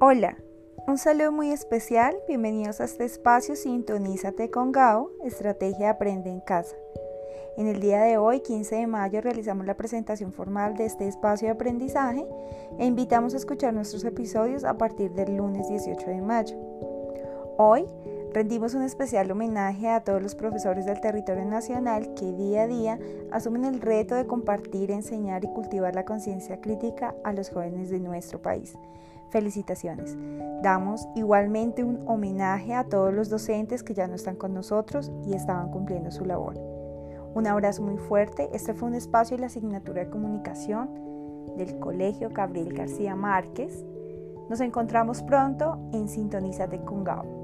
Hola, un saludo muy especial, bienvenidos a este espacio Sintonízate con Gao, Estrategia Aprende en Casa. En el día de hoy, 15 de mayo, realizamos la presentación formal de este espacio de aprendizaje e invitamos a escuchar nuestros episodios a partir del lunes 18 de mayo. Hoy rendimos un especial homenaje a todos los profesores del territorio nacional que día a día asumen el reto de compartir, enseñar y cultivar la conciencia crítica a los jóvenes de nuestro país. Felicitaciones. Damos igualmente un homenaje a todos los docentes que ya no están con nosotros y estaban cumpliendo su labor. Un abrazo muy fuerte. Este fue un espacio de la asignatura de comunicación del Colegio Gabriel García Márquez. Nos encontramos pronto en Sintonízate con Gao.